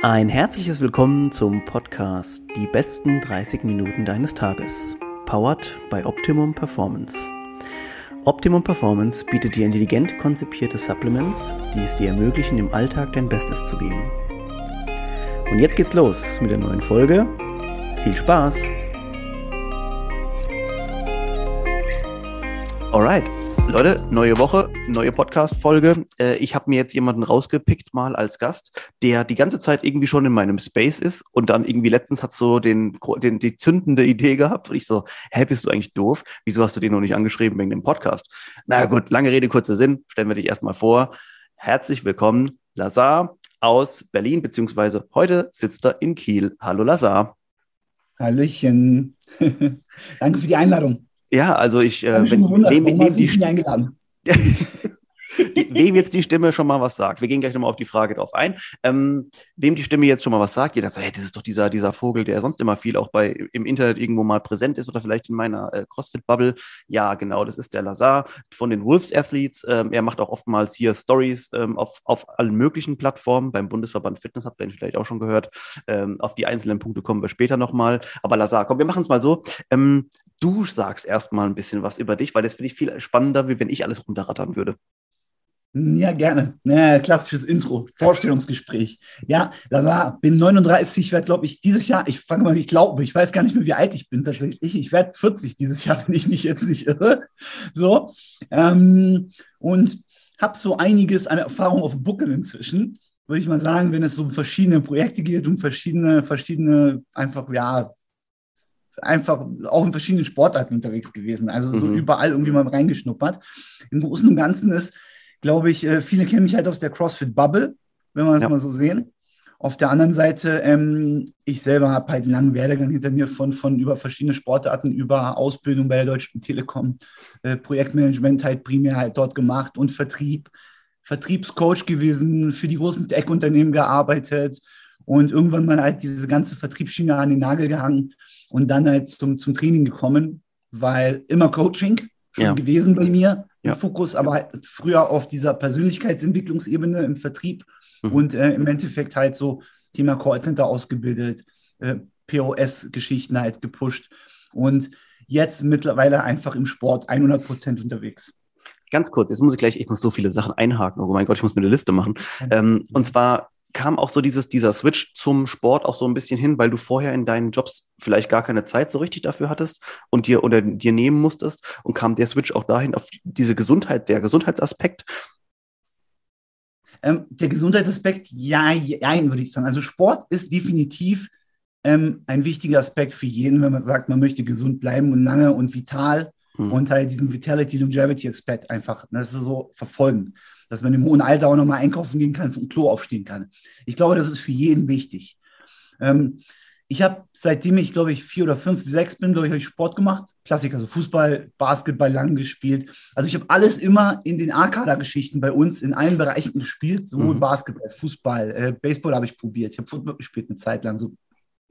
Ein herzliches Willkommen zum Podcast Die besten 30 Minuten deines Tages. Powered by Optimum Performance. Optimum Performance bietet dir intelligent konzipierte Supplements, die es dir ermöglichen, im Alltag dein Bestes zu geben. Und jetzt geht's los mit der neuen Folge. Viel Spaß! Alright, Leute, neue Woche, neue Podcast-Folge. Äh, ich habe mir jetzt jemanden rausgepickt, mal als Gast, der die ganze Zeit irgendwie schon in meinem Space ist und dann irgendwie letztens hat so den, den, die zündende Idee gehabt und ich so, hä, bist du eigentlich doof? Wieso hast du den noch nicht angeschrieben wegen dem Podcast? Na gut, lange Rede, kurzer Sinn. Stellen wir dich erstmal vor. Herzlich willkommen, Lazar aus Berlin, beziehungsweise heute sitzt er in Kiel. Hallo Lazar. Hallöchen. Danke für die Einladung. Ja, also ich, äh, wenn, wem, wem, die, eingeladen? wem jetzt die Stimme schon mal was sagt. Wir gehen gleich nochmal auf die Frage drauf ein. Ähm, wem die Stimme jetzt schon mal was sagt, jeder so, hey, das ist doch dieser, dieser Vogel, der sonst immer viel auch bei im Internet irgendwo mal präsent ist oder vielleicht in meiner äh, CrossFit-Bubble. Ja, genau, das ist der Lazar von den Wolves Athletes. Ähm, er macht auch oftmals hier Stories ähm, auf, auf allen möglichen Plattformen. Beim Bundesverband Fitness habt ihr ihn vielleicht auch schon gehört. Ähm, auf die einzelnen Punkte kommen wir später nochmal. Aber Lazar, komm, wir machen es mal so. Ähm, du sagst erstmal ein bisschen was über dich, weil das finde ich viel spannender, wie wenn ich alles runterrattern würde. Ja, gerne. Ja, klassisches Intro, Vorstellungsgespräch. Ja, Lazar, bin 39, werde, glaube ich, dieses Jahr, ich fange mal, ich glaube, ich weiß gar nicht mehr, wie alt ich bin tatsächlich. Ich werde 40 dieses Jahr, wenn ich mich jetzt nicht irre. So. Ähm, und habe so einiges an Erfahrung auf dem Buckel inzwischen, würde ich mal sagen, wenn es um verschiedene Projekte geht, um verschiedene, verschiedene, einfach, ja, einfach auch in verschiedenen Sportarten unterwegs gewesen. Also so mhm. überall irgendwie mal reingeschnuppert. Im Großen und Ganzen ist glaube ich, äh, viele kennen mich halt aus der CrossFit-Bubble, wenn wir das ja. mal so sehen. Auf der anderen Seite, ähm, ich selber habe halt einen langen Werdegang hinter mir von, von über verschiedene Sportarten, über Ausbildung bei der Deutschen Telekom, äh, Projektmanagement halt primär halt dort gemacht und Vertrieb, Vertriebscoach gewesen, für die großen Tech-Unternehmen gearbeitet und irgendwann mal halt diese ganze Vertriebsschiene an den Nagel gehangen und dann halt zum, zum Training gekommen, weil immer Coaching schon ja. gewesen bei mir ja. Fokus, aber halt früher auf dieser Persönlichkeitsentwicklungsebene im Vertrieb mhm. und äh, im Endeffekt halt so Thema Callcenter ausgebildet, äh, POS-Geschichten halt gepusht und jetzt mittlerweile einfach im Sport 100 Prozent unterwegs. Ganz kurz, jetzt muss ich gleich, ich muss so viele Sachen einhaken. Oh mein Gott, ich muss mir eine Liste machen. Ähm, und zwar kam auch so dieses, dieser Switch zum Sport auch so ein bisschen hin, weil du vorher in deinen Jobs vielleicht gar keine Zeit so richtig dafür hattest und dir oder dir nehmen musstest und kam der Switch auch dahin auf diese Gesundheit, der Gesundheitsaspekt? Ähm, der Gesundheitsaspekt, ja, ja, würde ich sagen. Also Sport ist definitiv ähm, ein wichtiger Aspekt für jeden, wenn man sagt, man möchte gesund bleiben und lange und vital hm. und halt diesen Vitality Longevity Aspekt einfach, das ist so verfolgen dass man im hohen Alter auch nochmal einkaufen gehen kann, vom Klo aufstehen kann. Ich glaube, das ist für jeden wichtig. Ähm, ich habe, seitdem ich, glaube ich, vier oder fünf, sechs bin, glaube ich, habe ich Sport gemacht. Klassiker, also Fußball, Basketball lang gespielt. Also ich habe alles immer in den A-Kader-Geschichten bei uns in allen Bereichen gespielt. Sowohl mhm. Basketball, Fußball, äh, Baseball habe ich probiert. Ich habe Football gespielt eine Zeit lang, so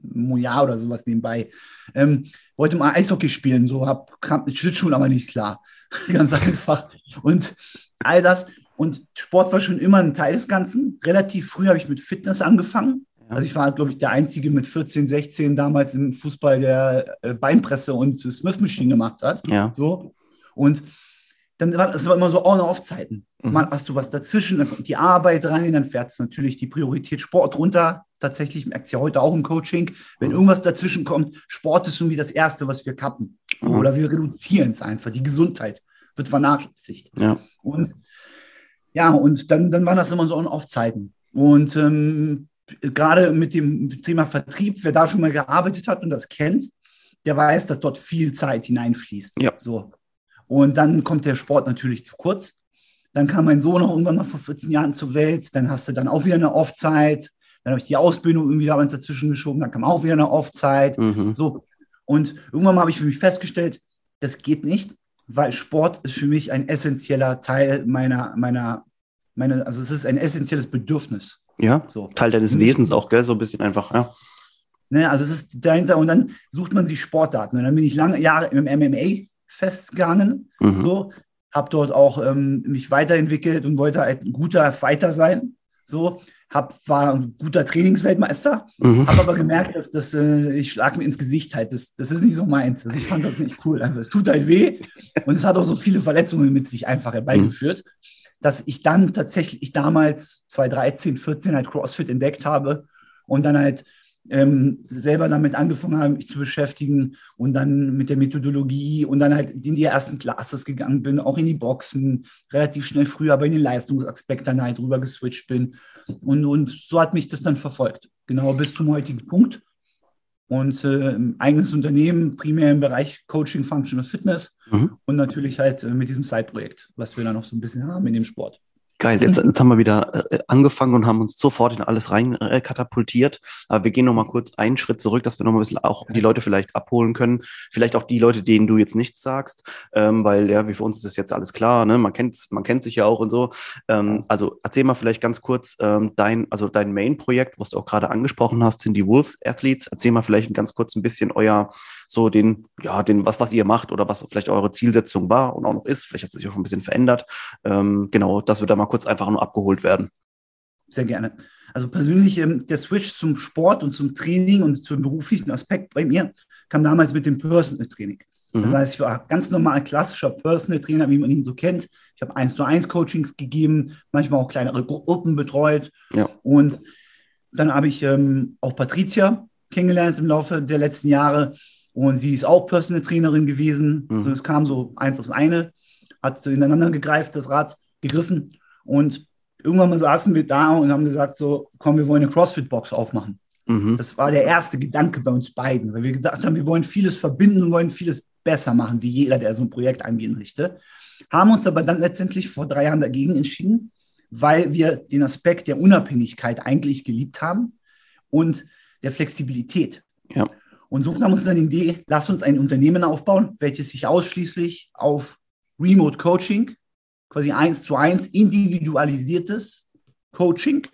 ein Jahr oder sowas nebenbei. Ähm, wollte mal Eishockey spielen, so habe mit Schlittschuhen aber nicht klar. Ganz einfach. Und all das und Sport war schon immer ein Teil des Ganzen. Relativ früh habe ich mit Fitness angefangen. Also ich war, glaube ich, der Einzige mit 14, 16 damals im Fußball, der äh, Beinpresse und Smith Machine gemacht hat. Ja. So. Und dann war es immer so On-Off-Zeiten. Mhm. Mal hast du was dazwischen, dann kommt die Arbeit rein, dann fährt es natürlich die Priorität Sport runter. Tatsächlich merkt es ja heute auch im Coaching, wenn mhm. irgendwas dazwischen kommt, Sport ist schon wie das Erste, was wir kappen. So, mhm. Oder wir reduzieren es einfach. Die Gesundheit wird vernachlässigt. Ja. Und ja, und dann, dann waren das immer so On-Off-Zeiten. Und ähm, gerade mit dem Thema Vertrieb, wer da schon mal gearbeitet hat und das kennt, der weiß, dass dort viel Zeit hineinfließt. Ja. So. Und dann kommt der Sport natürlich zu kurz. Dann kam mein Sohn auch irgendwann mal vor 14 Jahren zur Welt. Dann hast du dann auch wieder eine Off-Zeit. Dann habe ich die Ausbildung irgendwie damals dazwischen geschoben. Dann kam auch wieder eine Off-Zeit. Mhm. So. Und irgendwann mal habe ich für mich festgestellt, das geht nicht, weil Sport ist für mich ein essentieller Teil meiner, meiner, meine, also es ist ein essentielles Bedürfnis. Ja, so. Teil deines Wesens auch, gell? So ein bisschen einfach, ja. Ne, also es ist dahinter und dann sucht man sich Sportarten. Und dann bin ich lange Jahre im MMA festgegangen, mhm. so, habe dort auch ähm, mich weiterentwickelt und wollte halt ein guter Fighter sein. So, hab, war ein guter Trainingsweltmeister, mhm. habe aber gemerkt, dass das, äh, ich schlag mir ins Gesicht halt. Das, das ist nicht so meins. Also ich fand das nicht cool. Einfach. Es tut halt weh und es hat auch so viele Verletzungen mit sich einfach herbeigeführt, mhm. Dass ich dann tatsächlich, ich damals 2013, 14 halt CrossFit entdeckt habe und dann halt ähm, selber damit angefangen habe, mich zu beschäftigen und dann mit der Methodologie und dann halt in die ersten Classes gegangen bin, auch in die Boxen, relativ schnell früher aber in den Leistungsaspekt dann halt rüber geswitcht bin. Und, und so hat mich das dann verfolgt, genau bis zum heutigen Punkt. Und äh, eigenes Unternehmen, primär im Bereich Coaching, Functional Fitness mhm. und natürlich halt äh, mit diesem Side-Projekt, was wir da noch so ein bisschen haben in dem Sport. Geil, jetzt, jetzt haben wir wieder äh, angefangen und haben uns sofort in alles rein äh, katapultiert. Aber wir gehen noch mal kurz einen Schritt zurück, dass wir noch mal ein bisschen auch die Leute vielleicht abholen können. Vielleicht auch die Leute, denen du jetzt nichts sagst, ähm, weil ja, wie für uns ist das jetzt alles klar, ne? Man kennt, man kennt sich ja auch und so. Ähm, also erzähl mal vielleicht ganz kurz ähm, dein, also dein Main-Projekt, was du auch gerade angesprochen hast, sind die Wolves Athletes. Erzähl mal vielleicht ganz kurz ein bisschen euer so den, ja, den, was, was ihr macht oder was vielleicht eure Zielsetzung war und auch noch ist. Vielleicht hat es sich auch ein bisschen verändert. Ähm, genau, dass wir da mal kurz einfach nur abgeholt werden. Sehr gerne. Also persönlich ähm, der Switch zum Sport und zum Training und zum beruflichen Aspekt bei mir kam damals mit dem Personal Training. Mhm. Das heißt, ich war ganz normal klassischer Personal Trainer, wie man ihn so kennt. Ich habe eins zu eins Coachings gegeben, manchmal auch kleinere Gruppen betreut. Ja. Und dann habe ich ähm, auch Patricia kennengelernt im Laufe der letzten Jahre. Und sie ist auch Personal Trainerin gewesen. Mhm. Also es kam so eins aufs eine, hat so ineinander gegreift, das Rad gegriffen. Und irgendwann mal saßen wir da und haben gesagt, so, komm, wir wollen eine CrossFit-Box aufmachen. Mhm. Das war der erste Gedanke bei uns beiden, weil wir gedacht haben, wir wollen vieles verbinden und wollen vieles besser machen, wie jeder, der so ein Projekt angehen möchte. Haben uns aber dann letztendlich vor drei Jahren dagegen entschieden, weil wir den Aspekt der Unabhängigkeit eigentlich geliebt haben und der Flexibilität. Ja. Und so kam uns dann die Idee, lass uns ein Unternehmen aufbauen, welches sich ausschließlich auf Remote Coaching, quasi eins zu eins individualisiertes Coaching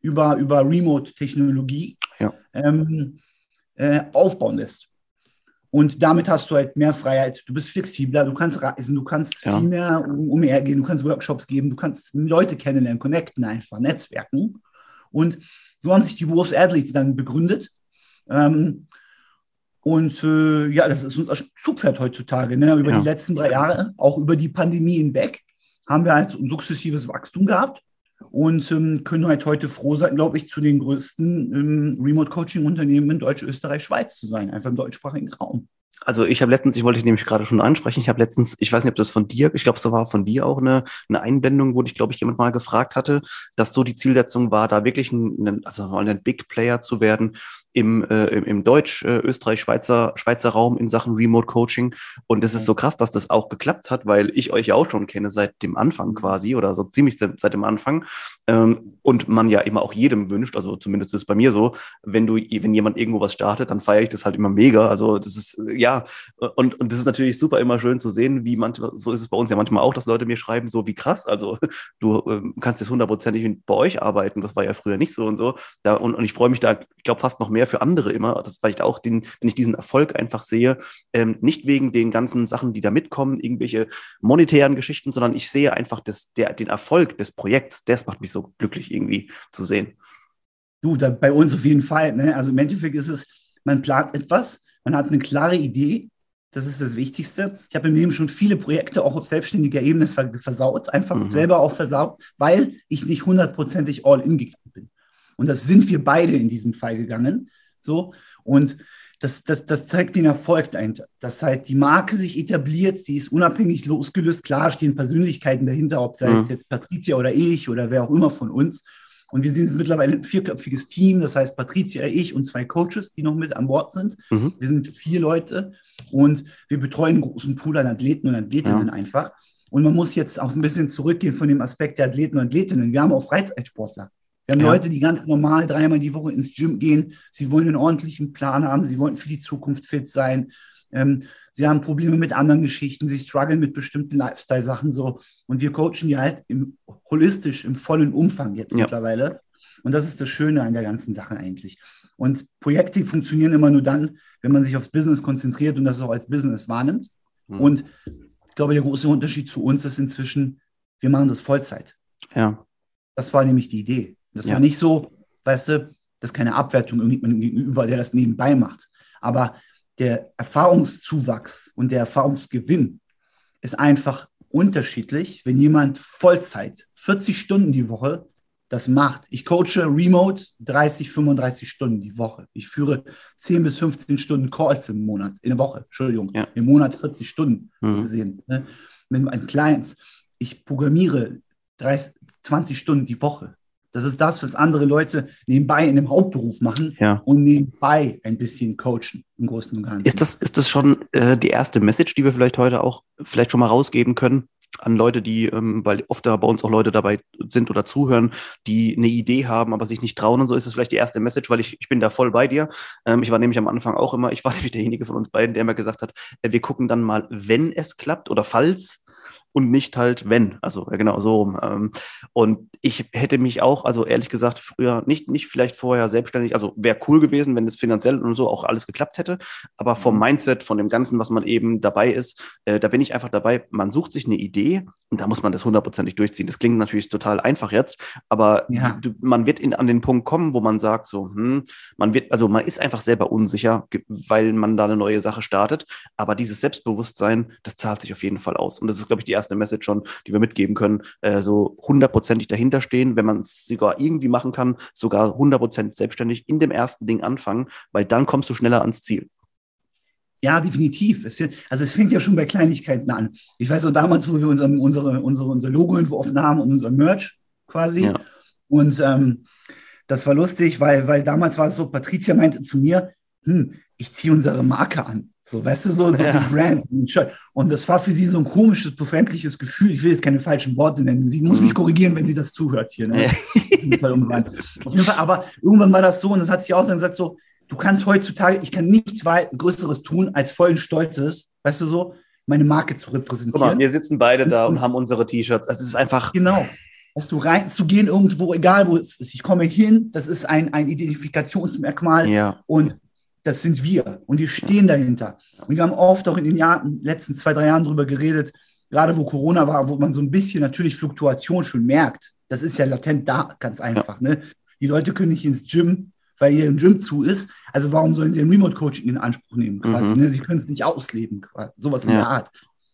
über, über Remote-Technologie ja. ähm, äh, aufbauen lässt. Und damit hast du halt mehr Freiheit, du bist flexibler, du kannst reisen, du kannst ja. viel mehr umhergehen, du kannst Workshops geben, du kannst Leute kennenlernen, connecten einfach, netzwerken. Und so haben sich die Wolves Athletes dann begründet. Ähm, und äh, ja, das ist unser Zugpferd heutzutage. Ne? Über ja. die letzten drei Jahre, auch über die Pandemie hinweg, haben wir halt ein sukzessives Wachstum gehabt und ähm, können halt heute froh sein, glaube ich, zu den größten ähm, Remote-Coaching-Unternehmen in Deutsch, Österreich, Schweiz zu sein, einfach im deutschsprachigen Raum. Also ich habe letztens, ich wollte dich nämlich gerade schon ansprechen, ich habe letztens, ich weiß nicht, ob das von dir, ich glaube, es war von dir auch eine, eine Einblendung, wo dich, glaube ich, jemand mal gefragt hatte, dass so die Zielsetzung war, da wirklich ein, also ein Big Player zu werden, im, äh, im Deutsch, äh, Österreich, Schweizer, Schweizer Raum in Sachen Remote Coaching. Und es ist so krass, dass das auch geklappt hat, weil ich euch ja auch schon kenne seit dem Anfang mhm. quasi oder so ziemlich seit dem Anfang. Ähm, und man ja immer auch jedem wünscht, also zumindest ist es bei mir so, wenn du, wenn jemand irgendwo was startet, dann feiere ich das halt immer mega. Also das ist, ja, und, und das ist natürlich super immer schön zu sehen, wie manchmal, so ist es bei uns ja manchmal auch, dass Leute mir schreiben, so wie krass, also du äh, kannst jetzt hundertprozentig bei euch arbeiten, das war ja früher nicht so und so. Da, und, und ich freue mich da, ich glaube, fast noch mehr mehr für andere immer. Das vielleicht auch den, wenn ich diesen Erfolg einfach sehe, ähm, nicht wegen den ganzen Sachen, die da mitkommen, irgendwelche monetären Geschichten, sondern ich sehe einfach das, der, den Erfolg des Projekts. Das macht mich so glücklich irgendwie zu sehen. Du, da, bei uns auf jeden Fall. Ne? Also im Endeffekt ist es, man plant etwas, man hat eine klare Idee, das ist das Wichtigste. Ich habe im Leben schon viele Projekte auch auf selbstständiger Ebene versaut, einfach mhm. selber auch versaut, weil ich nicht hundertprozentig all in gegangen bin. Und das sind wir beide in diesem Fall gegangen. So. Und das, das, das zeigt den Erfolg dahinter, dass halt die Marke sich etabliert, sie ist unabhängig losgelöst. Klar stehen Persönlichkeiten dahinter, ob es mhm. jetzt Patricia oder ich oder wer auch immer von uns. Und wir sind jetzt mittlerweile ein vierköpfiges Team, das heißt Patricia, ich und zwei Coaches, die noch mit an Bord sind. Mhm. Wir sind vier Leute und wir betreuen einen großen Pool an Athleten und Athletinnen ja. einfach. Und man muss jetzt auch ein bisschen zurückgehen von dem Aspekt der Athleten und Athletinnen. Wir haben auch Freizeitsportler. Wir haben ja. Leute, die ganz normal dreimal die Woche ins Gym gehen. Sie wollen einen ordentlichen Plan haben. Sie wollen für die Zukunft fit sein. Ähm, sie haben Probleme mit anderen Geschichten. Sie strugglen mit bestimmten Lifestyle-Sachen so. Und wir coachen die halt im, holistisch, im vollen Umfang jetzt ja. mittlerweile. Und das ist das Schöne an der ganzen Sache eigentlich. Und Projekte funktionieren immer nur dann, wenn man sich aufs Business konzentriert und das auch als Business wahrnimmt. Mhm. Und ich glaube, der große Unterschied zu uns ist inzwischen, wir machen das Vollzeit. Ja. Das war nämlich die Idee. Das ja. war nicht so, weißt du, das ist keine Abwertung irgendjemandem gegenüber, der das nebenbei macht. Aber der Erfahrungszuwachs und der Erfahrungsgewinn ist einfach unterschiedlich, wenn jemand Vollzeit, 40 Stunden die Woche das macht. Ich coache remote 30, 35 Stunden die Woche. Ich führe 10 bis 15 Stunden Calls im Monat, in der Woche, Entschuldigung, ja. im Monat 40 Stunden mhm. gesehen. Ne? Mit meinen Clients. Ich programmiere 30, 20 Stunden die Woche. Das ist das, was andere Leute nebenbei in dem Hauptberuf machen ja. und nebenbei ein bisschen coachen im Großen und Ganzen. Ist das, ist das schon äh, die erste Message, die wir vielleicht heute auch vielleicht schon mal rausgeben können? an Leute, die, ähm, weil oft da bei uns auch Leute dabei sind oder zuhören, die eine Idee haben, aber sich nicht trauen und so ist es vielleicht die erste Message, weil ich, ich bin da voll bei dir. Ähm, ich war nämlich am Anfang auch immer, ich war nämlich derjenige von uns beiden, der immer gesagt hat, äh, wir gucken dann mal, wenn es klappt oder falls und nicht halt wenn. Also ja, genau so rum. Ähm, und ich hätte mich auch, also ehrlich gesagt, früher nicht, nicht vielleicht vorher selbstständig, also wäre cool gewesen, wenn es finanziell und so auch alles geklappt hätte. Aber vom mhm. Mindset, von dem Ganzen, was man eben dabei ist, äh, da bin ich einfach dabei, man sucht sich eine Idee und da muss man das hundertprozentig durchziehen. Das klingt natürlich total einfach jetzt, aber ja. du, man wird in, an den Punkt kommen, wo man sagt, so, hm, man wird, also man ist einfach selber unsicher, weil man da eine neue Sache startet. Aber dieses Selbstbewusstsein, das zahlt sich auf jeden Fall aus. Und das ist, glaube ich, die erste Message schon, die wir mitgeben können, äh, so hundertprozentig dahinter stehen, wenn man es sogar irgendwie machen kann, sogar hundertprozentig selbstständig in dem ersten Ding anfangen, weil dann kommst du schneller ans Ziel. Ja, definitiv. Es, also es fängt ja schon bei Kleinigkeiten an. Ich weiß noch damals, wo wir unser, unsere, unsere, unser Logo entworfen haben und unser Merch quasi. Ja. Und ähm, das war lustig, weil, weil damals war es so, Patricia meinte zu mir, hm, ich ziehe unsere Marke an. So, weißt du, so, so ja. die Brand. Und das war für sie so ein komisches, befremdliches Gefühl. Ich will jetzt keine falschen Worte nennen. Sie muss mhm. mich korrigieren, wenn sie das zuhört hier. Ne? Ja. Auf jeden Fall, aber irgendwann war das so und das hat sie auch dann gesagt, so, du kannst heutzutage, ich kann nichts weit Größeres tun, als vollen Stolzes, weißt du so, meine Marke zu repräsentieren. Guck mal, wir sitzen beide da und haben unsere T-Shirts. Also es ist einfach. Genau. Weißt du, reinzugehen irgendwo, egal wo es ist, ich komme hin, das ist ein, ein Identifikationsmerkmal. Ja. Und das sind wir und wir stehen dahinter. Und wir haben oft auch in den Jahren, letzten zwei, drei Jahren darüber geredet, gerade wo Corona war, wo man so ein bisschen natürlich Fluktuation schon merkt. Das ist ja latent da, ganz einfach. Ne? Die Leute können nicht ins Gym, weil hier ein Gym zu ist. Also warum sollen sie ein Remote-Coaching in Anspruch nehmen? Quasi, mhm. ne? Sie können es nicht ausleben, quasi. sowas in ja. der Art.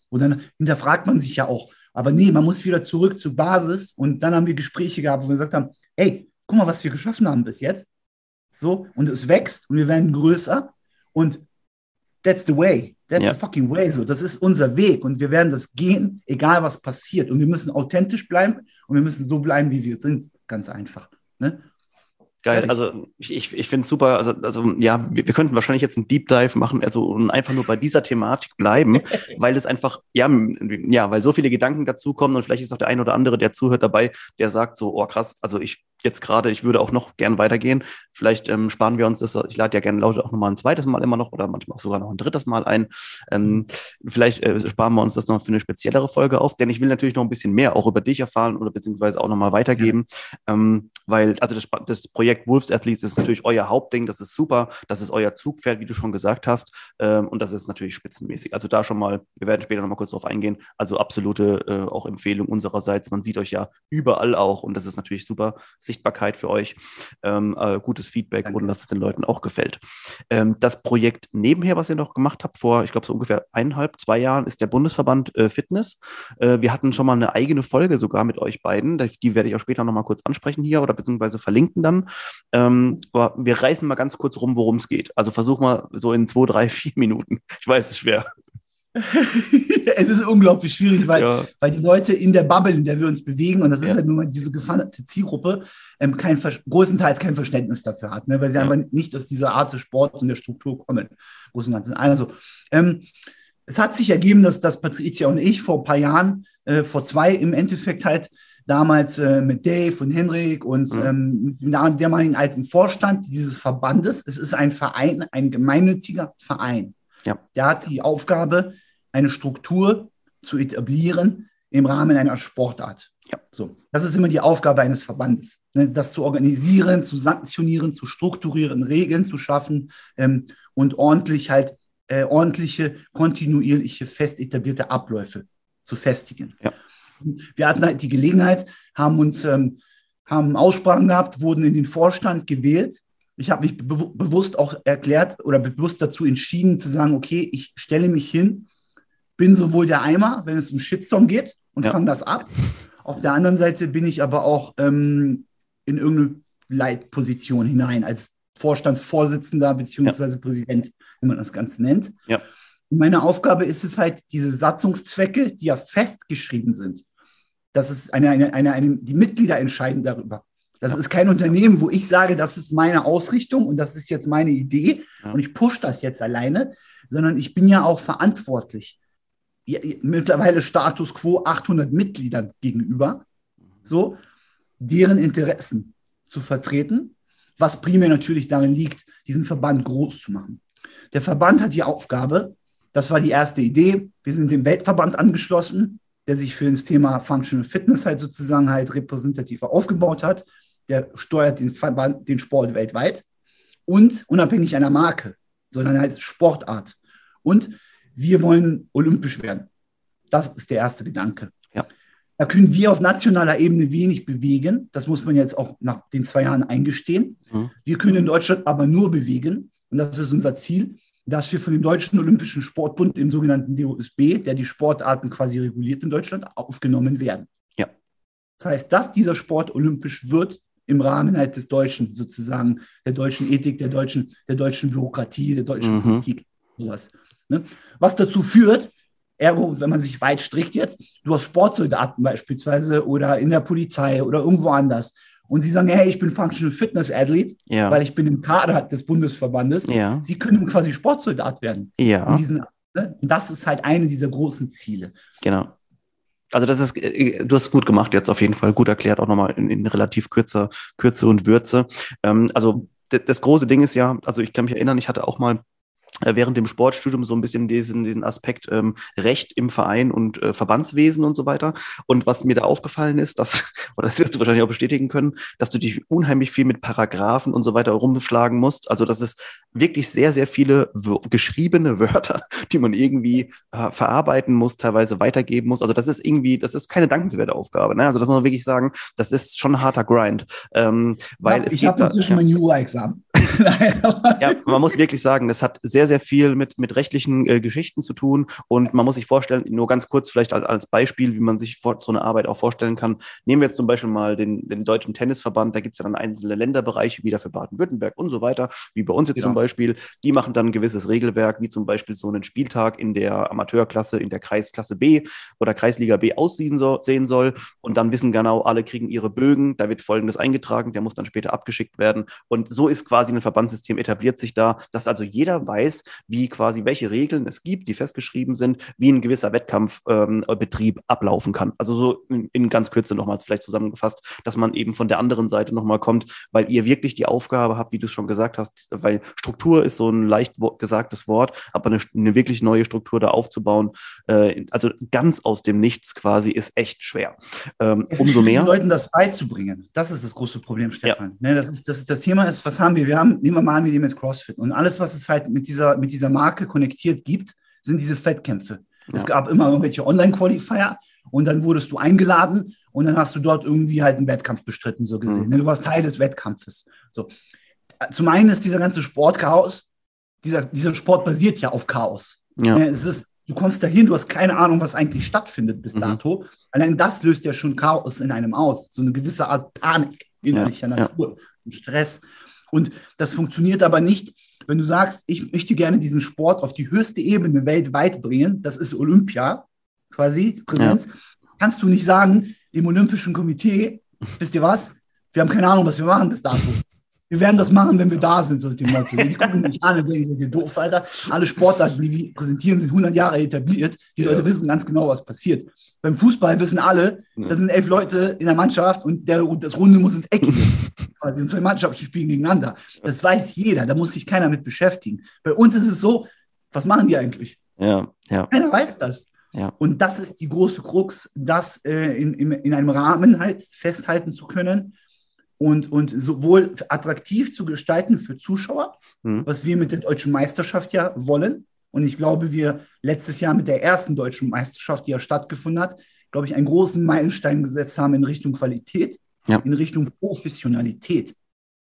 Und dann hinterfragt man sich ja auch. Aber nee, man muss wieder zurück zur Basis. Und dann haben wir Gespräche gehabt, wo wir gesagt haben, hey, guck mal, was wir geschaffen haben bis jetzt. So, und es wächst und wir werden größer. Und that's the way. That's ja. the fucking way. So, das ist unser Weg und wir werden das gehen, egal was passiert. Und wir müssen authentisch bleiben und wir müssen so bleiben, wie wir sind. Ganz einfach. Ne? Geil, also ich, ich, ich finde es super. Also, also ja, wir, wir könnten wahrscheinlich jetzt einen Deep Dive machen, also und einfach nur bei dieser Thematik bleiben, weil es einfach, ja, ja, weil so viele Gedanken dazukommen und vielleicht ist auch der ein oder andere, der zuhört dabei, der sagt so, oh krass, also ich jetzt gerade, ich würde auch noch gern weitergehen. Vielleicht ähm, sparen wir uns das, ich lade ja gerne Leute auch nochmal ein zweites Mal immer noch oder manchmal auch sogar noch ein drittes Mal ein. Ähm, vielleicht äh, sparen wir uns das noch für eine speziellere Folge auf, denn ich will natürlich noch ein bisschen mehr auch über dich erfahren oder beziehungsweise auch nochmal weitergeben, ja. ähm, weil also das, das Projekt Wolves Athletes ist natürlich euer Hauptding, das ist super, das ist euer Zugpferd, wie du schon gesagt hast ähm, und das ist natürlich spitzenmäßig. Also da schon mal, wir werden später nochmal kurz drauf eingehen, also absolute äh, auch Empfehlung unsererseits, man sieht euch ja überall auch und das ist natürlich super, Sichtbarkeit für euch, ähm, äh, gutes Feedback Danke. und dass es den Leuten auch gefällt. Ähm, das Projekt nebenher, was ihr noch gemacht habt, vor, ich glaube, so ungefähr eineinhalb, zwei Jahren, ist der Bundesverband äh, Fitness. Äh, wir hatten schon mal eine eigene Folge sogar mit euch beiden. Die werde ich auch später nochmal kurz ansprechen hier oder beziehungsweise verlinken dann. Ähm, aber wir reißen mal ganz kurz rum, worum es geht. Also versuch mal so in zwei, drei, vier Minuten. Ich weiß, es ist schwer. es ist unglaublich schwierig, weil, ja. weil die Leute in der Bubble, in der wir uns bewegen, und das ist halt nun mal diese gefandete Zielgruppe, ähm, kein, großenteils kein Verständnis dafür hat, ne? weil sie ja. einfach nicht aus dieser Art des Sports und der Struktur kommen. Großen Ganzen. Also, ähm, es hat sich ergeben, dass, dass Patricia und ich vor ein paar Jahren, äh, vor zwei im Endeffekt halt, damals äh, mit Dave und Henrik und mhm. ähm, dem damaligen alten Vorstand dieses Verbandes. Es ist ein Verein, ein gemeinnütziger Verein. Ja. Der hat die Aufgabe, eine Struktur zu etablieren im Rahmen einer Sportart. Ja. So, das ist immer die Aufgabe eines Verbandes, ne? das zu organisieren, zu sanktionieren, zu strukturieren, Regeln zu schaffen ähm, und ordentlich halt äh, ordentliche, kontinuierliche, fest etablierte Abläufe zu festigen. Ja. Wir hatten halt die Gelegenheit, haben uns ähm, haben Aussprachen gehabt, wurden in den Vorstand gewählt. Ich habe mich be bewusst auch erklärt oder bewusst dazu entschieden zu sagen, okay, ich stelle mich hin, bin sowohl der Eimer, wenn es um Shitstorm geht und ja. fange das ab. Auf der anderen Seite bin ich aber auch ähm, in irgendeine Leitposition hinein als Vorstandsvorsitzender beziehungsweise ja. Präsident, wie man das Ganze nennt. Ja. Meine Aufgabe ist es halt, diese Satzungszwecke, die ja festgeschrieben sind, das ist eine, eine, eine, eine, die Mitglieder entscheiden darüber. Das ja. ist kein Unternehmen, wo ich sage, das ist meine Ausrichtung und das ist jetzt meine Idee ja. und ich pushe das jetzt alleine, sondern ich bin ja auch verantwortlich. Mittlerweile Status quo 800 Mitgliedern gegenüber, so, deren Interessen zu vertreten, was primär natürlich darin liegt, diesen Verband groß zu machen. Der Verband hat die Aufgabe, das war die erste Idee, wir sind dem Weltverband angeschlossen, der sich für das Thema Functional Fitness halt sozusagen halt repräsentativer aufgebaut hat. Der steuert den, Verband, den Sport weltweit und unabhängig einer Marke, sondern halt Sportart. Und wir wollen olympisch werden. Das ist der erste Gedanke. Ja. Da können wir auf nationaler Ebene wenig bewegen. Das muss man jetzt auch nach den zwei Jahren eingestehen. Mhm. Wir können in Deutschland aber nur bewegen, und das ist unser Ziel, dass wir von dem Deutschen Olympischen Sportbund, dem sogenannten DOSB, der die Sportarten quasi reguliert in Deutschland, aufgenommen werden. Ja. Das heißt, dass dieser Sport olympisch wird im Rahmen halt des Deutschen, sozusagen, der deutschen Ethik, der deutschen, der deutschen Bürokratie, der deutschen mhm. Politik, sowas. Ne? Was dazu führt, ergo, wenn man sich weit strickt jetzt, du hast Sportsoldaten beispielsweise oder in der Polizei oder irgendwo anders und sie sagen, hey, ich bin Functional Fitness Athlet, ja. weil ich bin im Kader des Bundesverbandes. Ja. Sie können quasi Sportsoldat werden. Ja. Diesen, ne? Das ist halt eine dieser großen Ziele. Genau. Also das ist, äh, du hast es gut gemacht jetzt auf jeden Fall, gut erklärt, auch nochmal in, in relativ kürzer Kürze und Würze. Ähm, also das große Ding ist ja, also ich kann mich erinnern, ich hatte auch mal während dem Sportstudium so ein bisschen diesen, diesen Aspekt ähm, Recht im Verein und äh, Verbandswesen und so weiter. Und was mir da aufgefallen ist, dass, oder das wirst du wahrscheinlich auch bestätigen können, dass du dich unheimlich viel mit Paragraphen und so weiter rumschlagen musst. Also das ist wirklich sehr, sehr viele geschriebene Wörter, die man irgendwie äh, verarbeiten muss, teilweise weitergeben muss. Also das ist irgendwie, das ist keine dankenswerte Aufgabe. Ne? Also das muss man wirklich sagen, das ist schon ein harter Grind. Ähm, weil ja, es ich habe inzwischen mein UI-Examen. ja, man muss wirklich sagen, das hat sehr, sehr viel mit, mit rechtlichen äh, Geschichten zu tun. Und man muss sich vorstellen, nur ganz kurz vielleicht als, als Beispiel, wie man sich vor, so eine Arbeit auch vorstellen kann. Nehmen wir jetzt zum Beispiel mal den, den Deutschen Tennisverband, da gibt es ja dann einzelne Länderbereiche, wieder für Baden-Württemberg und so weiter, wie bei uns jetzt genau. zum Beispiel. Die machen dann ein gewisses Regelwerk, wie zum Beispiel so einen Spieltag in der Amateurklasse, in der Kreisklasse B oder Kreisliga B aussehen so, sehen soll. Und dann wissen genau, alle kriegen ihre Bögen, da wird Folgendes eingetragen, der muss dann später abgeschickt werden. Und so ist quasi ein Verbandssystem etabliert sich da, dass also jeder weiß, wie quasi welche Regeln es gibt, die festgeschrieben sind, wie ein gewisser Wettkampfbetrieb ähm, ablaufen kann. Also so in, in ganz Kürze nochmals vielleicht zusammengefasst, dass man eben von der anderen Seite nochmal kommt, weil ihr wirklich die Aufgabe habt, wie du es schon gesagt hast, weil Struktur ist so ein leicht gesagtes Wort, aber eine, eine wirklich neue Struktur da aufzubauen, äh, also ganz aus dem Nichts quasi, ist echt schwer. Ähm, umso mehr. Den Leuten das beizubringen, das ist das große Problem, Stefan. Ja. Ne, das, ist, das, ist, das Thema ist, was haben wir? Wir haben, nehmen wir mal an, wir nehmen jetzt CrossFit und alles, was es halt mit dieser, mit dieser Marke konnektiert gibt, sind diese Fettkämpfe. Ja. Es gab immer irgendwelche Online-Qualifier und dann wurdest du eingeladen und dann hast du dort irgendwie halt einen Wettkampf bestritten, so gesehen. Mhm. Du warst Teil des Wettkampfes. So. Zum einen ist dieser ganze Sport Chaos. Dieser, dieser Sport basiert ja auf Chaos. Ja. Es ist, du kommst dahin, du hast keine Ahnung, was eigentlich stattfindet bis mhm. dato. Allein das löst ja schon Chaos in einem aus. So eine gewisse Art Panik innerlicher ja. Natur und Stress. Und das funktioniert aber nicht, wenn du sagst, ich möchte gerne diesen Sport auf die höchste Ebene weltweit bringen, das ist Olympia quasi, Präsenz, ja. kannst du nicht sagen, dem Olympischen Komitee, wisst ihr was, wir haben keine Ahnung, was wir machen bis dato. Wir werden das machen, wenn wir da sind, so dem Motto. Die gucken mich an und denken, ihr doof, Alter. Alle Sportarten, die wir präsentieren, sind 100 Jahre etabliert. Die ja. Leute wissen ganz genau, was passiert. Beim Fußball wissen alle, da sind elf Leute in der Mannschaft und, der, und das Runde muss ins Eck gehen. Und zwei Mannschaften spielen gegeneinander. Das weiß jeder, da muss sich keiner mit beschäftigen. Bei uns ist es so, was machen die eigentlich? Ja, ja. Keiner weiß das. Ja. Und das ist die große Krux, das äh, in, in, in einem Rahmen halt festhalten zu können und, und sowohl attraktiv zu gestalten für Zuschauer, mhm. was wir mit der deutschen Meisterschaft ja wollen. Und ich glaube, wir letztes Jahr mit der ersten deutschen Meisterschaft, die ja stattgefunden hat, glaube ich, einen großen Meilenstein gesetzt haben in Richtung Qualität. ja. in Richtung Professionalität.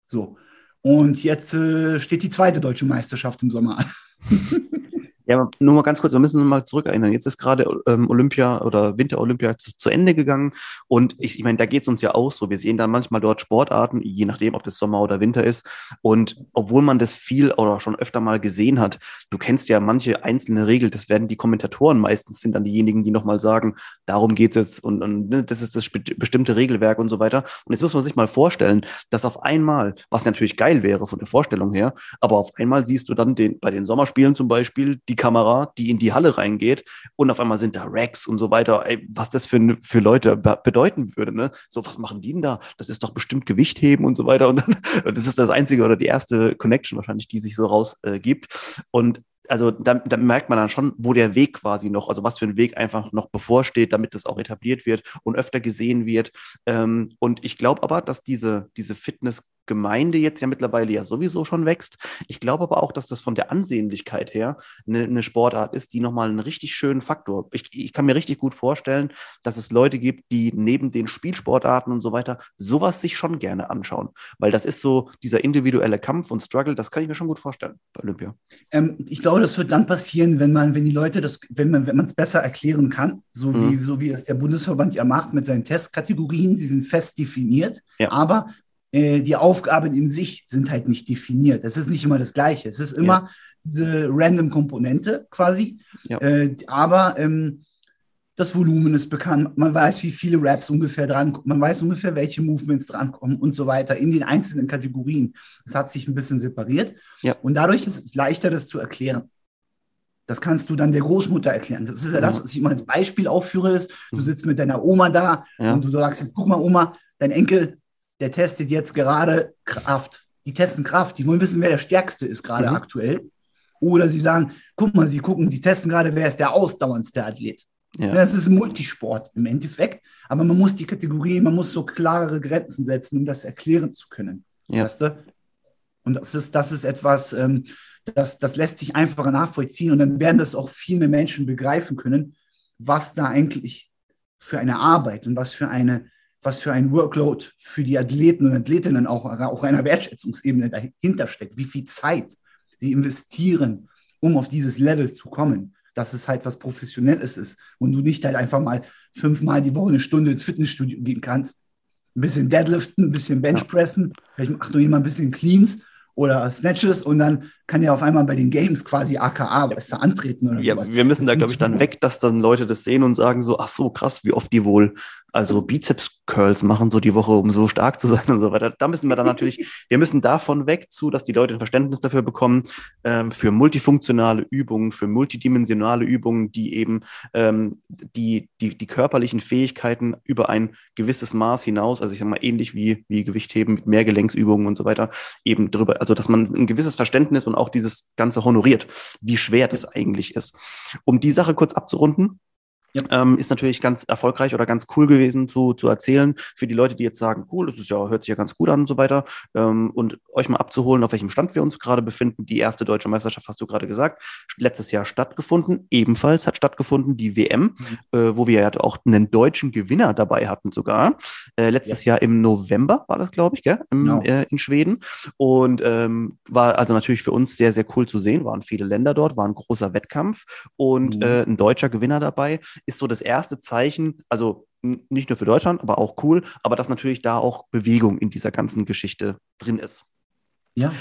So. Und jetzt äh, steht die zweite deutsche Meisterschaft im Sommer an. Ja, nur mal ganz kurz, wir müssen uns mal zurückerinnern. Jetzt ist gerade ähm, Olympia oder Winter-Olympia zu, zu, Ende gegangen und ich, ich meine, da geht es uns ja auch so. Wir sehen dann manchmal dort Sportarten, je nachdem, ob das Sommer oder Winter ist. Und obwohl man das viel oder schon öfter mal gesehen hat, du kennst ja manche einzelne Regeln, das werden die Kommentatoren meistens sind dann diejenigen, die nochmal sagen, darum geht es jetzt und, und ne, das ist das bestimmte Regelwerk und so weiter. Und jetzt muss man sich mal vorstellen, dass auf einmal, was natürlich geil wäre von der Vorstellung her, aber auf einmal siehst du dann den, bei den Sommerspielen zum Beispiel die die Kamera, die in die Halle reingeht und auf einmal sind da Racks und so weiter. Ey, was das für, für Leute bedeuten würde, ne? So, was machen die denn da? Das ist doch bestimmt Gewicht heben und so weiter. Und, und das ist das einzige oder die erste Connection wahrscheinlich, die sich so rausgibt. Äh, und also da, da, merkt man dann schon, wo der Weg quasi noch, also was für ein Weg einfach noch bevorsteht, damit das auch etabliert wird und öfter gesehen wird. Ähm, und ich glaube aber, dass diese, diese Fitness Gemeinde jetzt ja mittlerweile ja sowieso schon wächst. Ich glaube aber auch, dass das von der Ansehnlichkeit her eine, eine Sportart ist, die nochmal einen richtig schönen Faktor. Ich, ich kann mir richtig gut vorstellen, dass es Leute gibt, die neben den Spielsportarten und so weiter sowas sich schon gerne anschauen. Weil das ist so dieser individuelle Kampf und Struggle, das kann ich mir schon gut vorstellen bei Olympia. Ähm, ich glaube, das wird dann passieren, wenn man, wenn die Leute das, wenn man, wenn man es besser erklären kann, so mhm. wie, so wie es der Bundesverband ja macht mit seinen Testkategorien, sie sind fest definiert, ja. aber äh, die Aufgaben in sich sind halt nicht definiert. Es ist nicht immer das Gleiche. Es ist immer ja. Diese random Komponente quasi. Ja. Äh, aber ähm, das Volumen ist bekannt. Man weiß, wie viele Raps ungefähr dran, man weiß ungefähr, welche Movements drankommen und so weiter in den einzelnen Kategorien. Das hat sich ein bisschen separiert. Ja. Und dadurch ist es leichter, das zu erklären. Das kannst du dann der Großmutter erklären. Das ist ja das, was ich immer als Beispiel aufführe, ist, du mhm. sitzt mit deiner Oma da ja. und du sagst jetzt, guck mal, Oma, dein Enkel der testet jetzt gerade Kraft. Die testen Kraft, die wollen wissen, wer der Stärkste ist gerade mhm. aktuell. Oder sie sagen, guck mal, sie gucken, die testen gerade, wer ist der ausdauerndste Athlet. Ja. Das ist Multisport im Endeffekt, aber man muss die Kategorie, man muss so klarere Grenzen setzen, um das erklären zu können. Ja. Weißt du? Und das ist, das ist etwas, ähm, das, das lässt sich einfacher nachvollziehen und dann werden das auch viel mehr Menschen begreifen können, was da eigentlich für eine Arbeit und was für eine was für ein Workload für die Athleten und Athletinnen auch, auch einer Wertschätzungsebene dahinter steckt, wie viel Zeit sie investieren, um auf dieses Level zu kommen, dass es halt was Professionelles ist und du nicht halt einfach mal fünfmal die Woche eine Stunde ins Fitnessstudio gehen kannst, ein bisschen Deadliften, ein bisschen Benchpressen, vielleicht macht du jemand ein bisschen Cleans oder Snatches und dann kann ja auf einmal bei den Games quasi AKA besser antreten oder ja, sowas. Wir müssen da, glaube ich, dann weg, dass dann Leute das sehen und sagen so, ach so, krass, wie oft die wohl also Bizeps-Curls machen so die Woche, um so stark zu sein und so weiter. Da müssen wir dann natürlich, wir müssen davon weg zu, dass die Leute ein Verständnis dafür bekommen, ähm, für multifunktionale Übungen, für multidimensionale Übungen, die eben ähm, die, die, die körperlichen Fähigkeiten über ein gewisses Maß hinaus, also ich sag mal ähnlich wie, wie Gewichtheben mit Mehrgelenksübungen und so weiter, eben drüber, also dass man ein gewisses Verständnis und auch dieses Ganze honoriert, wie schwer das eigentlich ist. Um die Sache kurz abzurunden, ja. Ähm, ist natürlich ganz erfolgreich oder ganz cool gewesen zu, zu erzählen für die Leute, die jetzt sagen, cool, das ist ja, hört sich ja ganz gut an und so weiter. Ähm, und euch mal abzuholen, auf welchem Stand wir uns gerade befinden. Die erste deutsche Meisterschaft hast du gerade gesagt, letztes Jahr stattgefunden. Ebenfalls hat stattgefunden die WM, mhm. äh, wo wir ja auch einen deutschen Gewinner dabei hatten sogar. Äh, letztes ja. Jahr im November war das, glaube ich, gell? Im, genau. äh, in Schweden. Und ähm, war also natürlich für uns sehr, sehr cool zu sehen. Waren viele Länder dort, war ein großer Wettkampf und mhm. Äh, ein deutscher Gewinner dabei ist so das erste Zeichen, also nicht nur für Deutschland, aber auch cool, aber dass natürlich da auch Bewegung in dieser ganzen Geschichte drin ist. Ja.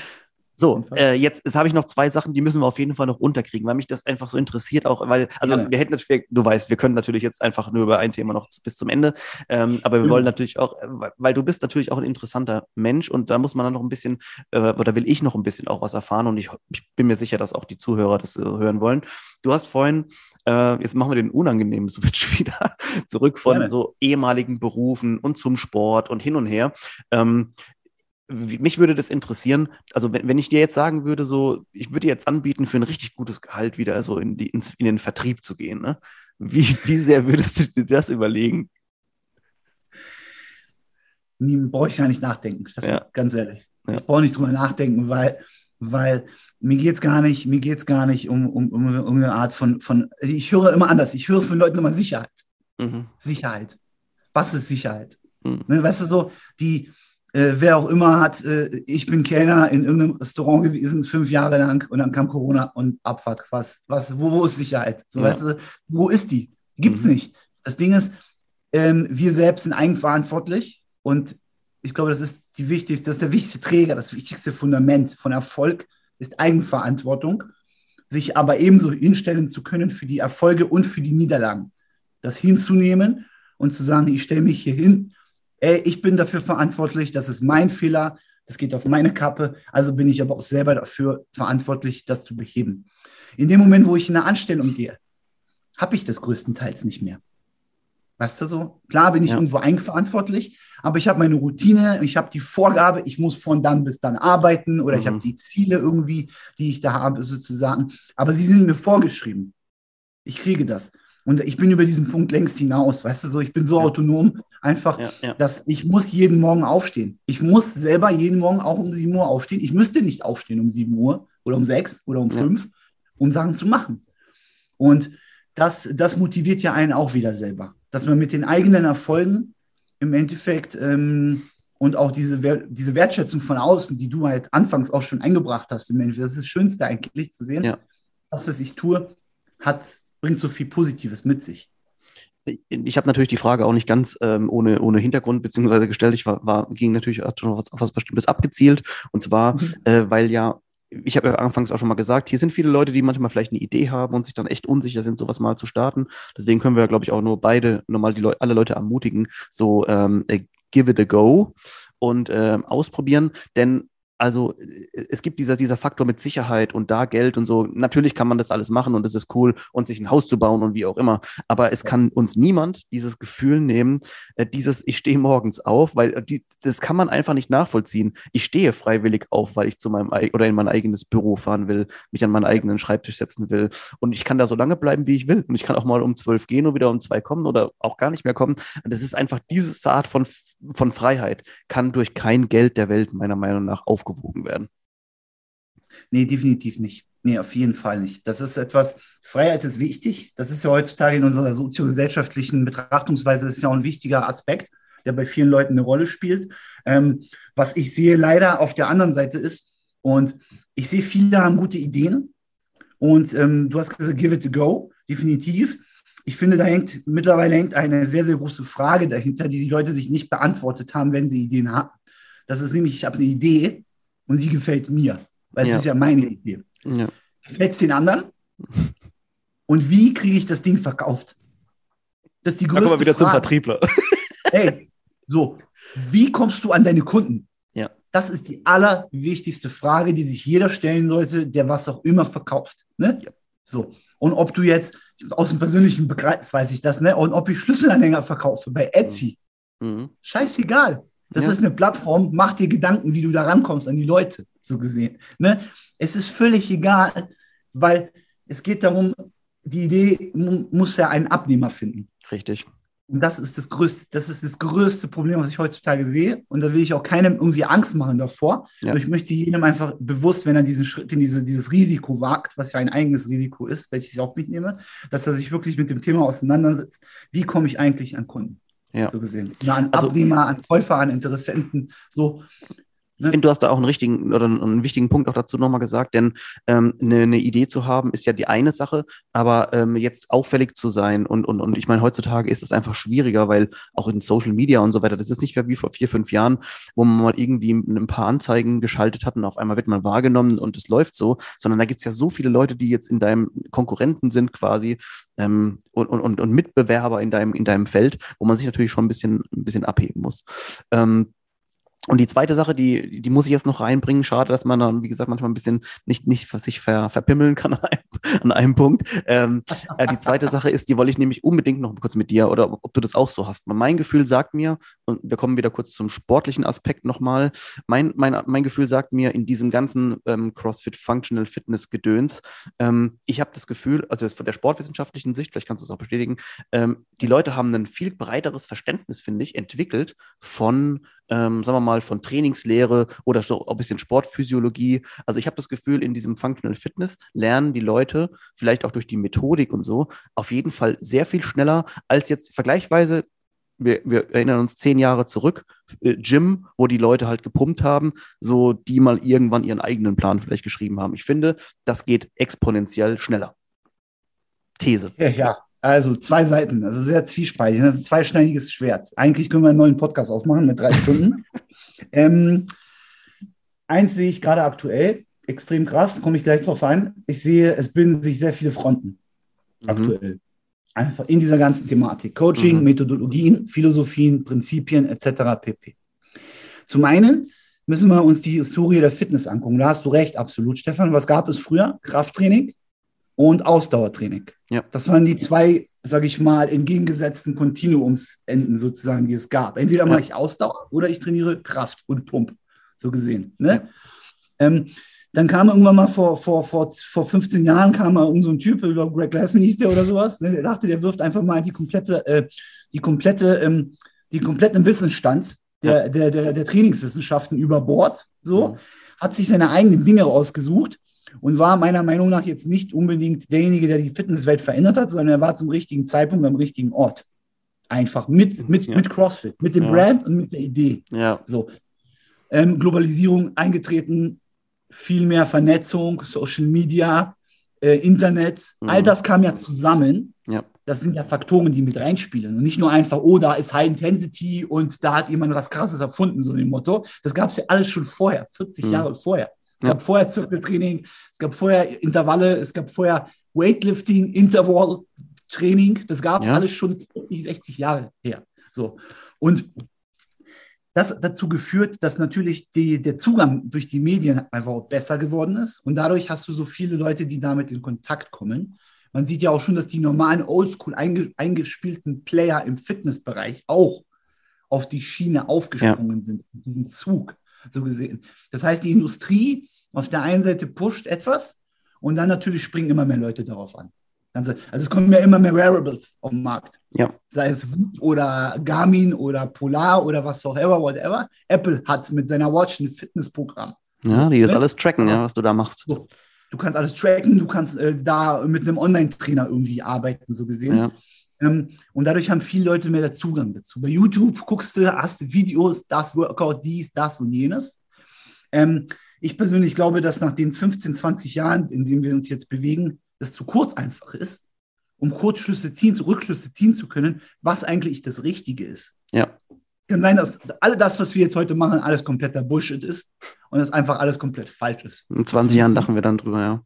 So, äh, jetzt, jetzt habe ich noch zwei Sachen, die müssen wir auf jeden Fall noch unterkriegen, weil mich das einfach so interessiert auch, weil, also ja. wir hätten natürlich, du weißt, wir können natürlich jetzt einfach nur über ein Thema noch bis zum Ende, ähm, aber wir mhm. wollen natürlich auch, äh, weil du bist natürlich auch ein interessanter Mensch und da muss man dann noch ein bisschen, äh, oder will ich noch ein bisschen auch was erfahren und ich, ich bin mir sicher, dass auch die Zuhörer das äh, hören wollen. Du hast vorhin äh, jetzt machen wir den unangenehmen Switch wieder zurück von Gerne. so ehemaligen Berufen und zum Sport und hin und her. Ähm, mich würde das interessieren, also wenn, wenn ich dir jetzt sagen würde, so, ich würde dir jetzt anbieten, für ein richtig gutes Gehalt wieder so in, die, ins, in den Vertrieb zu gehen, ne? Wie, wie sehr würdest du dir das überlegen? Nie, brauche ich gar nicht nachdenken, ja. ganz ehrlich. Ja. Ich brauche nicht drüber nachdenken, weil, weil mir geht es gar nicht, mir geht's gar nicht um, um, um, um eine Art von, von, also ich höre immer anders, ich höre von Leuten immer Sicherheit. Mhm. Sicherheit. Was ist Sicherheit? Mhm. Ne, weißt du, so, die, äh, wer auch immer hat, äh, ich bin Kellner in irgendeinem Restaurant gewesen, fünf Jahre lang und dann kam Corona und Abfahrt. Was, was, wo, wo ist Sicherheit? So, ja. weißt du, wo ist die? Gibt's mhm. nicht. Das Ding ist, ähm, wir selbst sind eigenverantwortlich und ich glaube, das ist die wichtigste, das ist der wichtigste Träger, das wichtigste Fundament von Erfolg ist Eigenverantwortung, sich aber ebenso hinstellen zu können für die Erfolge und für die Niederlagen. Das hinzunehmen und zu sagen, ich stelle mich hier hin ey, ich bin dafür verantwortlich, das ist mein Fehler, das geht auf meine Kappe, also bin ich aber auch selber dafür verantwortlich, das zu beheben. In dem Moment, wo ich in eine Anstellung gehe, habe ich das größtenteils nicht mehr. Weißt du so? Klar bin ich ja. irgendwo eigenverantwortlich, aber ich habe meine Routine, ich habe die Vorgabe, ich muss von dann bis dann arbeiten oder mhm. ich habe die Ziele irgendwie, die ich da habe, sozusagen. Aber sie sind mir vorgeschrieben. Ich kriege das. Und ich bin über diesen Punkt längst hinaus, weißt du so, ich bin so ja. autonom, einfach, ja, ja. dass ich muss jeden Morgen aufstehen. Ich muss selber jeden Morgen auch um 7 Uhr aufstehen. Ich müsste nicht aufstehen um 7 Uhr oder um 6 oder um 5, um Sachen zu machen. Und das, das motiviert ja einen auch wieder selber, dass man mit den eigenen Erfolgen im Endeffekt ähm, und auch diese, diese Wertschätzung von außen, die du halt anfangs auch schon eingebracht hast, im Endeffekt, das ist das Schönste eigentlich zu sehen. Das, was ich tue, hat bringt so viel Positives mit sich. Ich habe natürlich die Frage auch nicht ganz ähm, ohne, ohne Hintergrund beziehungsweise gestellt. Ich war, war ging natürlich auch schon auf was, auf was Bestimmtes abgezielt. Und zwar, mhm. äh, weil ja ich habe ja anfangs auch schon mal gesagt, hier sind viele Leute, die manchmal vielleicht eine Idee haben und sich dann echt unsicher sind, sowas mal zu starten. Deswegen können wir, glaube ich, auch nur beide normal die Leute, alle Leute ermutigen, so ähm, äh, give it a go und ähm, ausprobieren. Denn also es gibt dieser, dieser Faktor mit Sicherheit und da Geld und so. Natürlich kann man das alles machen und es ist cool und sich ein Haus zu bauen und wie auch immer. Aber es kann uns niemand dieses Gefühl nehmen, äh, dieses ich stehe morgens auf, weil äh, die, das kann man einfach nicht nachvollziehen. Ich stehe freiwillig auf, weil ich zu meinem oder in mein eigenes Büro fahren will, mich an meinen eigenen Schreibtisch setzen will und ich kann da so lange bleiben, wie ich will. Und ich kann auch mal um zwölf gehen und wieder um zwei kommen oder auch gar nicht mehr kommen. Das ist einfach diese Art von, von Freiheit kann durch kein Geld der Welt meiner Meinung nach aufgewogen werden. Nee, definitiv nicht. Nee, auf jeden Fall nicht. Das ist etwas, Freiheit ist wichtig. Das ist ja heutzutage in unserer soziogesellschaftlichen Betrachtungsweise ist ja auch ein wichtiger Aspekt, der bei vielen Leuten eine Rolle spielt. Ähm, was ich sehe leider auf der anderen Seite ist, und ich sehe, viele haben gute Ideen. Und ähm, du hast gesagt, give it a go, definitiv. Ich finde, da hängt mittlerweile hängt eine sehr, sehr große Frage dahinter, die die Leute sich nicht beantwortet haben, wenn sie Ideen haben. Das ist nämlich, ich habe eine Idee und sie gefällt mir, weil ja. es ist ja meine Idee. Ja. Gefällt es den anderen? Und wie kriege ich das Ding verkauft? Das ist die größte Dann kommen wir wieder Frage. zum Vertriebler. Hey, so, wie kommst du an deine Kunden? Ja. Das ist die allerwichtigste Frage, die sich jeder stellen sollte, der was auch immer verkauft. Ne? Ja. So. Und ob du jetzt aus dem persönlichen Begreif, weiß ich das, ne? Und ob ich Schlüsselanhänger verkaufe bei Etsy. Mhm. Scheißegal. Das ja. ist eine Plattform, mach dir Gedanken, wie du da rankommst an die Leute, so gesehen. Ne? Es ist völlig egal, weil es geht darum, die Idee muss ja einen Abnehmer finden. Richtig. Und das ist das größte, das ist das größte Problem, was ich heutzutage sehe. Und da will ich auch keinem irgendwie Angst machen davor. Ja. ich möchte jedem einfach bewusst, wenn er diesen Schritt in diese, dieses Risiko wagt, was ja ein eigenes Risiko ist, welches ich auch mitnehme, dass er sich wirklich mit dem Thema auseinandersetzt. Wie komme ich eigentlich an Kunden? Ja. So gesehen. Na, an also, Abnehmer, an Käufer, an Interessenten. So. Ne? Du hast da auch einen richtigen oder einen wichtigen Punkt auch dazu nochmal gesagt, denn ähm, eine, eine, Idee zu haben ist ja die eine Sache, aber ähm, jetzt auffällig zu sein und, und, und ich meine, heutzutage ist es einfach schwieriger, weil auch in Social Media und so weiter, das ist nicht mehr wie vor vier, fünf Jahren, wo man mal irgendwie ein paar Anzeigen geschaltet hat und auf einmal wird man wahrgenommen und es läuft so, sondern da gibt es ja so viele Leute, die jetzt in deinem Konkurrenten sind quasi ähm, und, und, und Mitbewerber in deinem, in deinem Feld, wo man sich natürlich schon ein bisschen, ein bisschen abheben muss. Ähm, und die zweite Sache, die, die muss ich jetzt noch reinbringen. Schade, dass man dann, wie gesagt, manchmal ein bisschen nicht, nicht sich ver, verpimmeln kann an einem, an einem Punkt. Ähm, äh, die zweite Sache ist, die wollte ich nämlich unbedingt noch kurz mit dir oder ob, ob, du das auch so hast. Mein Gefühl sagt mir, und wir kommen wieder kurz zum sportlichen Aspekt nochmal, mein, mein, mein Gefühl sagt mir in diesem ganzen ähm, CrossFit Functional Fitness Gedöns, ähm, ich habe das Gefühl, also von der sportwissenschaftlichen Sicht, vielleicht kannst du es auch bestätigen, ähm, die Leute haben ein viel breiteres Verständnis, finde ich, entwickelt von ähm, sagen wir mal, von Trainingslehre oder so ein bisschen Sportphysiologie. Also ich habe das Gefühl, in diesem Functional Fitness lernen die Leute, vielleicht auch durch die Methodik und so, auf jeden Fall sehr viel schneller als jetzt vergleichsweise wir, wir erinnern uns zehn Jahre zurück, äh, Gym, wo die Leute halt gepumpt haben, so die mal irgendwann ihren eigenen Plan vielleicht geschrieben haben. Ich finde, das geht exponentiell schneller. These. Ja, ja. Also zwei Seiten, also sehr zwiespaltig. Das ist ein zweischneidiges Schwert. Eigentlich können wir einen neuen Podcast aufmachen mit drei Stunden. ähm, eins sehe ich gerade aktuell, extrem krass, komme ich gleich drauf ein. Ich sehe, es bilden sich sehr viele Fronten mhm. aktuell. Einfach in dieser ganzen Thematik. Coaching, mhm. Methodologien, Philosophien, Prinzipien etc. pp. Zum einen müssen wir uns die Historie der Fitness angucken. Da hast du recht, absolut, Stefan. Was gab es früher? Krafttraining und Ausdauertraining. Ja. Das waren die zwei, sage ich mal, entgegengesetzten Kontinuumsenden sozusagen, die es gab. Entweder ja. mache ich Ausdauer oder ich trainiere Kraft und Pump, so gesehen. Ne? Ja. Ähm, dann kam irgendwann mal vor, vor, vor, vor 15 Jahren kam mal irgend so ein Typ, ich glaube Greg Glassman hieß der oder sowas, ne? der dachte, der wirft einfach mal die komplette, äh, die komplette, ähm, die kompletten Wissensstand der, der, der, der Trainingswissenschaften über Bord, so, hat sich seine eigenen Dinge rausgesucht und war meiner Meinung nach jetzt nicht unbedingt derjenige, der die Fitnesswelt verändert hat, sondern er war zum richtigen Zeitpunkt am richtigen Ort. Einfach mit, mit, ja. mit CrossFit, mit dem ja. Brand und mit der Idee. Ja. So. Ähm, Globalisierung eingetreten, viel mehr Vernetzung, Social Media, äh, Internet, mhm. all das kam ja zusammen. Ja. Das sind ja Faktoren, die mit reinspielen. Und nicht nur einfach, oh, da ist High Intensity und da hat jemand was Krasses erfunden, so dem Motto. Das gab es ja alles schon vorher, 40 mhm. Jahre vorher. Es gab ja. vorher Zirkeltraining, es gab vorher Intervalle, es gab vorher Weightlifting, Intervall-Training. Das gab es ja. alles schon 40, 60 Jahre her. So. Und das hat dazu geführt, dass natürlich die, der Zugang durch die Medien einfach besser geworden ist. Und dadurch hast du so viele Leute, die damit in Kontakt kommen. Man sieht ja auch schon, dass die normalen Oldschool eingespielten Player im Fitnessbereich auch auf die Schiene aufgesprungen ja. sind, diesen Zug so gesehen. Das heißt, die Industrie auf der einen Seite pusht etwas und dann natürlich springen immer mehr Leute darauf an. Also es kommen ja immer mehr Wearables auf den Markt. Ja. Sei es oder Garmin oder Polar oder was auch immer, whatever. Apple hat mit seiner Watch ein Fitnessprogramm. Ja, die das ne? alles tracken, ja, was du da machst. So. Du kannst alles tracken, du kannst äh, da mit einem Online-Trainer irgendwie arbeiten, so gesehen. Ja. Ähm, und dadurch haben viele Leute mehr Zugang dazu. Bei YouTube guckst du, hast Videos, das Workout, dies, das und jenes. Ähm, ich persönlich glaube, dass nach den 15, 20 Jahren, in denen wir uns jetzt bewegen, das zu kurz einfach ist, um Kurzschlüsse ziehen, Rückschlüsse ziehen zu können, was eigentlich das Richtige ist. Ja. Kann sein, dass all das, was wir jetzt heute machen, alles kompletter Bullshit ist und dass einfach alles komplett falsch ist. In 20 Jahren lachen wir dann drüber, ja.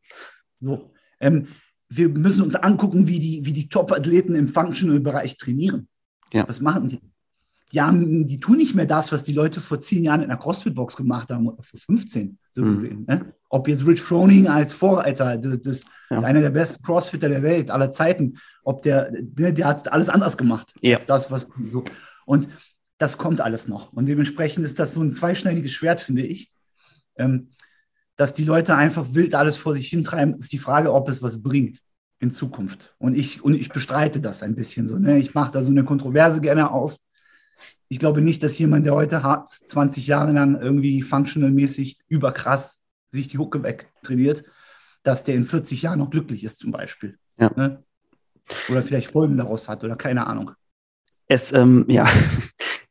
So. Ähm, wir müssen uns angucken, wie die, wie die Top-Athleten im Functional-Bereich trainieren. Ja. Was machen die? Die, haben, die tun nicht mehr das, was die Leute vor zehn Jahren in der CrossFit-Box gemacht haben oder vor 15, so mhm. gesehen. Ne? Ob jetzt Rich Froning als Vorreiter, das, das ja. einer der besten Crossfitter der Welt aller Zeiten, ob der, der, der hat alles anders gemacht ja. als das, was so. Und das kommt alles noch. Und dementsprechend ist das so ein zweischneidiges Schwert, finde ich. Ähm, dass die Leute einfach wild alles vor sich hintreiben, ist die Frage, ob es was bringt in Zukunft. Und ich, und ich bestreite das ein bisschen so. Ne? Ich mache da so eine Kontroverse gerne auf. Ich glaube nicht, dass jemand, der heute hart 20 Jahre lang irgendwie functional-mäßig überkrass sich die Hucke weg trainiert, dass der in 40 Jahren noch glücklich ist, zum Beispiel. Ja. Ne? Oder vielleicht Folgen daraus hat oder keine Ahnung. Es, ähm, ja,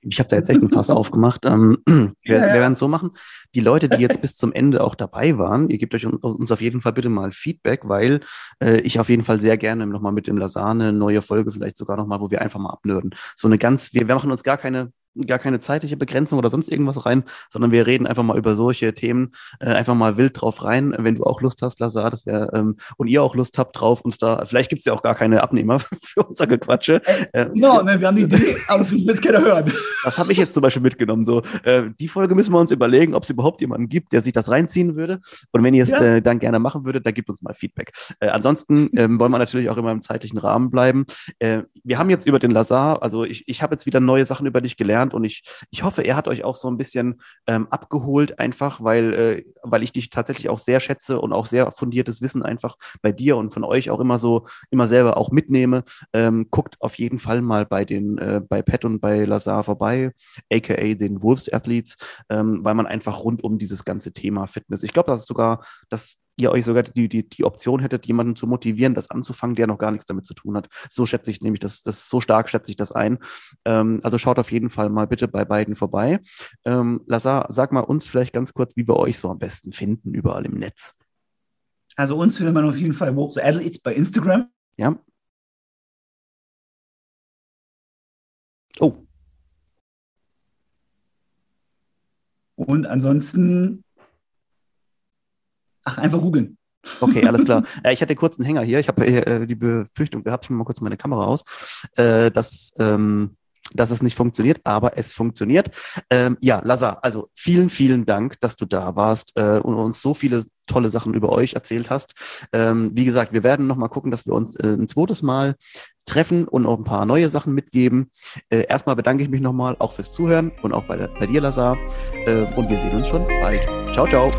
ich habe da jetzt echt ein Fass aufgemacht. Ähm, wir, ja, ja. wir werden es so machen. Die Leute, die jetzt bis zum Ende auch dabei waren, ihr gebt euch uns auf jeden Fall bitte mal Feedback, weil äh, ich auf jeden Fall sehr gerne nochmal mit dem Lasane neue Folge vielleicht sogar nochmal, wo wir einfach mal abnörden. So eine ganz, wir, wir machen uns gar keine gar keine zeitliche Begrenzung oder sonst irgendwas rein, sondern wir reden einfach mal über solche Themen, äh, einfach mal wild drauf rein. Wenn du auch Lust hast, Lazar, das wäre, ähm, und ihr auch Lust habt drauf, uns da, vielleicht gibt es ja auch gar keine Abnehmer für unser Gequatsche. Äh, genau, ne, wir haben die Idee, aber vielleicht wird keiner hören. Das habe ich jetzt zum Beispiel mitgenommen. So, äh, die Folge müssen wir uns überlegen, ob es überhaupt jemanden gibt, der sich das reinziehen würde. Und wenn ihr es ja. äh, dann gerne machen würdet, dann gebt uns mal Feedback. Äh, ansonsten ähm, wollen wir natürlich auch immer im zeitlichen Rahmen bleiben. Äh, wir haben jetzt über den Lazar, also ich, ich habe jetzt wieder neue Sachen über dich gelernt und ich, ich hoffe, er hat euch auch so ein bisschen ähm, abgeholt, einfach, weil, äh, weil ich dich tatsächlich auch sehr schätze und auch sehr fundiertes Wissen einfach bei dir und von euch auch immer so, immer selber auch mitnehme. Ähm, guckt auf jeden Fall mal bei den, äh, bei Pat und bei Lazar vorbei, aka den Wolves Athletes, ähm, weil man einfach rund um dieses ganze Thema Fitness, ich glaube, das ist sogar, das ihr euch sogar die, die, die Option hättet, jemanden zu motivieren, das anzufangen, der noch gar nichts damit zu tun hat. So schätze ich nämlich das, das so stark schätze ich das ein. Ähm, also schaut auf jeden Fall mal bitte bei beiden vorbei. Ähm, Lazar, sag mal uns vielleicht ganz kurz, wie wir euch so am besten finden, überall im Netz. Also uns findet man auf jeden Fall Walk the Athletes bei Instagram. Ja. Oh. Und ansonsten Ach, einfach googeln. Okay, alles klar. Äh, ich hatte kurz einen Hänger hier. Ich habe äh, die Befürchtung gehabt, ich mache mal kurz meine Kamera aus, äh, dass, ähm, dass es nicht funktioniert, aber es funktioniert. Ähm, ja, Lazar, also vielen, vielen Dank, dass du da warst äh, und uns so viele tolle Sachen über euch erzählt hast. Ähm, wie gesagt, wir werden noch mal gucken, dass wir uns äh, ein zweites Mal treffen und auch ein paar neue Sachen mitgeben. Äh, erstmal bedanke ich mich nochmal auch fürs Zuhören und auch bei, bei dir, Lazar. Äh, und wir sehen uns schon bald. Ciao, ciao.